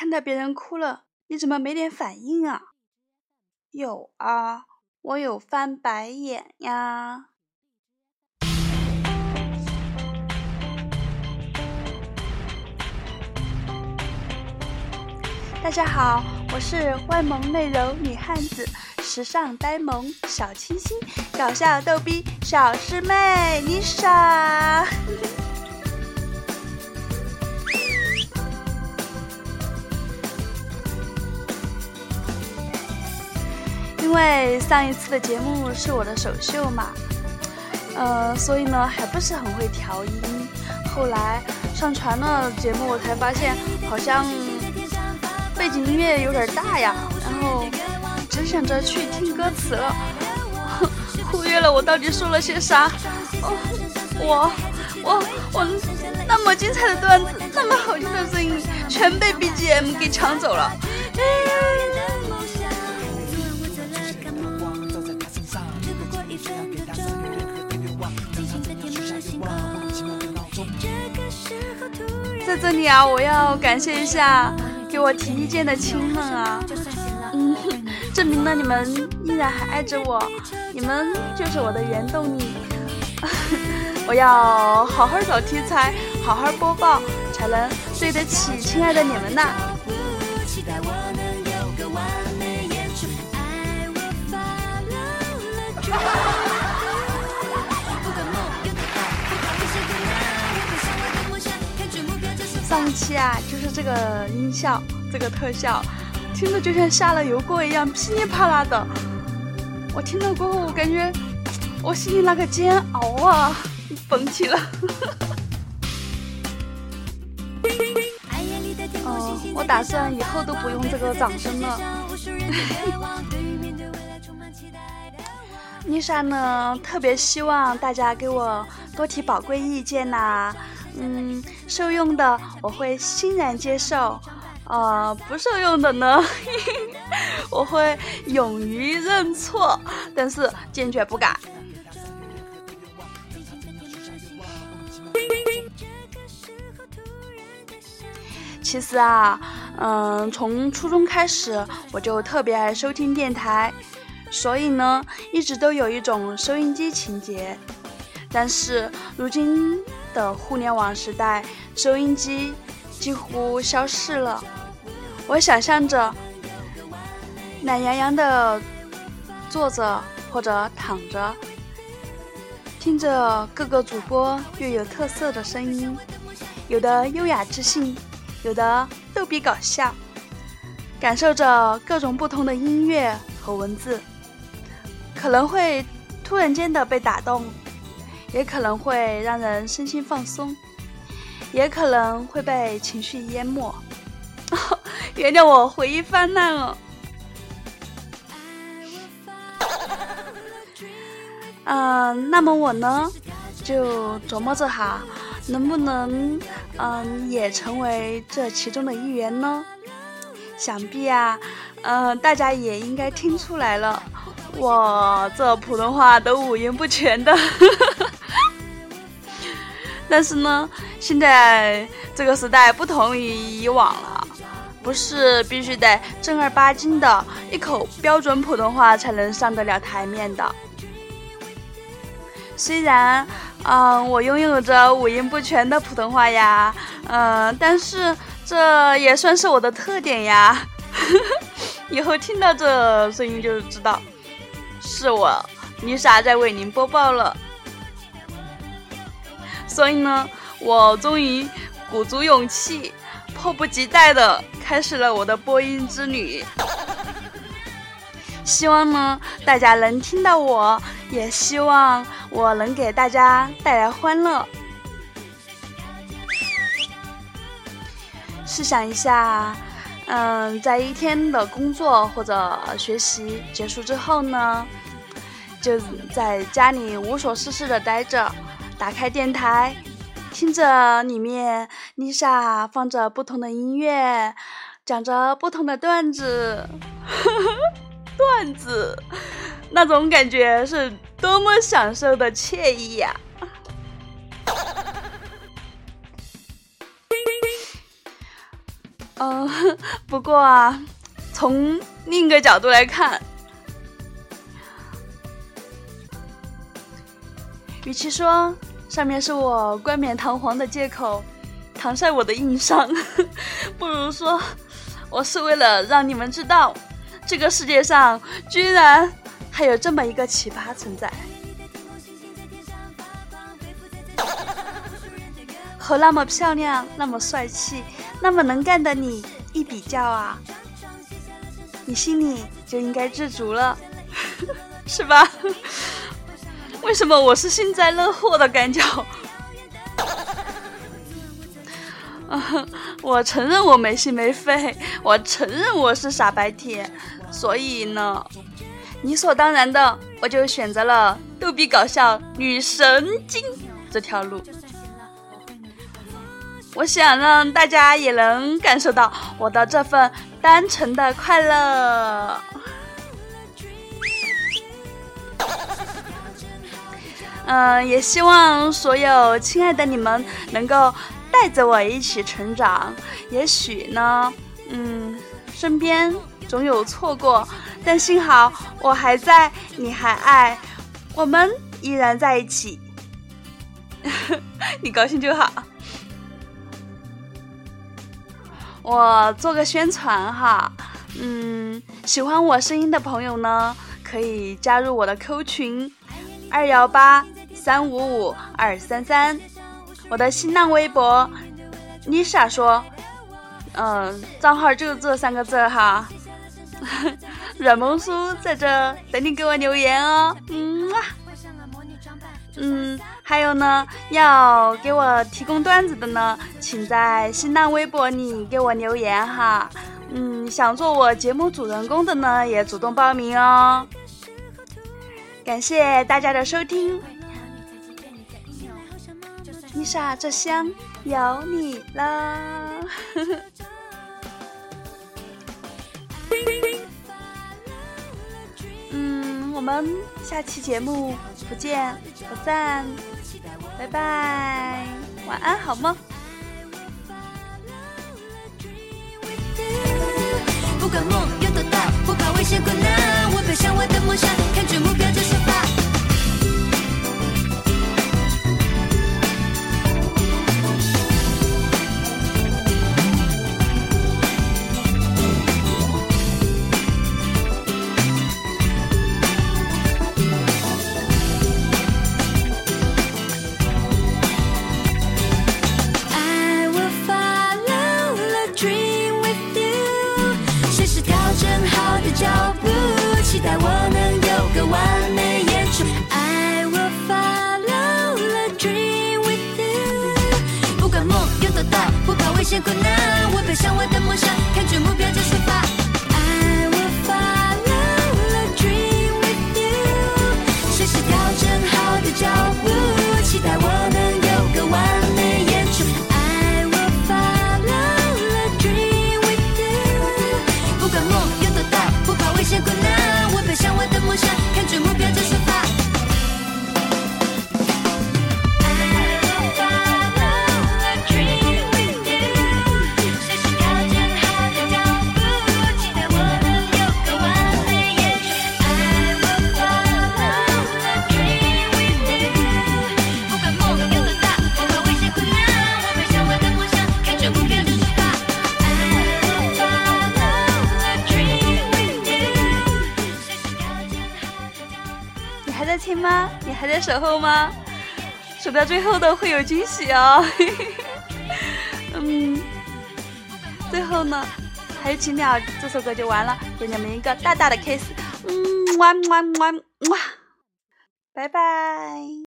看到别人哭了，你怎么没点反应啊？有啊，我有翻白眼呀。大家好，我是外萌内柔女汉子，时尚呆萌小清新，搞笑逗逼小师妹妮莎。因为上一次的节目是我的首秀嘛，呃，所以呢还不是很会调音。后来上传了节目，我才发现好像。背景音乐有点大呀，然后只想着去听歌词了，忽略了我到底说了些啥。哦，我我我那么精彩的段子，那么好听的声音，全被 BGM 给抢走了。在这里啊，我要感谢一下。给我提意见的亲们啊，嗯，证明了你们依然还爱着我，你们就是我的原动力。我要好好找题材，好好播报，才能对得起亲爱的你们呐。上一期啊，就是这个音效，这个特效，听着就像下了油锅一样，噼里啪啦的。我听到过后，我感觉我心里那个煎熬啊，绷起了。哦，我打算以后都不用这个掌声了。妮莎呢，特别希望大家给我多提宝贵意见呐。嗯，受用的我会欣然接受，呃，不受用的呢，我会勇于认错，但是坚决不改。其实啊，嗯，从初中开始我就特别爱收听电台，所以呢，一直都有一种收音机情节。但是如今。的互联网时代，收音机几乎消失了。我想象着懒洋洋的坐着或者躺着，听着各个主播又有特色的声音，有的优雅知性，有的逗比搞笑，感受着各种不同的音乐和文字，可能会突然间的被打动。也可能会让人身心放松，也可能会被情绪淹没。原谅我回忆泛滥了。嗯，那么我呢，就琢磨着哈，能不能嗯也成为这其中的一员呢？想必啊，嗯，大家也应该听出来了，我这普通话都五音不全的。但是呢，现在这个时代不同于以往了，不是必须得正儿八经的一口标准普通话才能上得了台面的。虽然，嗯，我拥有着五音不全的普通话呀，嗯，但是这也算是我的特点呀。以后听到这声音就知道，是我丽莎在为您播报了。所以呢，我终于鼓足勇气，迫不及待的开始了我的播音之旅。希望呢，大家能听到我，也希望我能给大家带来欢乐。试想一下，嗯，在一天的工作或者学习结束之后呢，就在家里无所事事的待着。打开电台，听着里面 Lisa 放着不同的音乐，讲着不同的段子，段子，那种感觉是多么享受的惬意呀！嗯，不过啊，从另一个角度来看，与其说上面是我冠冕堂皇的借口，搪塞我的硬伤，不如说我是为了让你们知道，这个世界上居然还有这么一个奇葩存在。和那么漂亮、那么帅气、那么能干的你一比较啊，你心里就应该知足了，是吧？为什么我是幸灾乐祸的感觉？我承认我没心没肺，我承认我是傻白甜，所以呢，理所当然的我就选择了逗比搞笑女神经这条路。我想让大家也能感受到我的这份单纯的快乐。嗯，也希望所有亲爱的你们能够带着我一起成长。也许呢，嗯，身边总有错过，但幸好我还在，你还爱，我们依然在一起。你高兴就好。我做个宣传哈，嗯，喜欢我声音的朋友呢，可以加入我的 Q 群二幺八三五五二三三，我的新浪微博 Lisa 说，嗯，账号就这三个字哈，软萌叔在这等你给我留言哦，嗯。嗯，还有呢，要给我提供段子的呢，请在新浪微博里给我留言哈。嗯，想做我节目主人公的呢，也主动报名哦。感谢大家的收听，丽莎，这箱有你了。嗯我们下期节目不见不散，拜拜，晚安，好梦。不管梦有多大，不怕危险困难，我奔向我的梦想，看着目困难，我奔向我的梦想，看准目标还在听吗？你还在守候吗？守到最后的会有惊喜哦。嗯，最后呢，还有几秒，这首歌就完了，给你们一个大大的 kiss。嗯，么么么么，拜拜。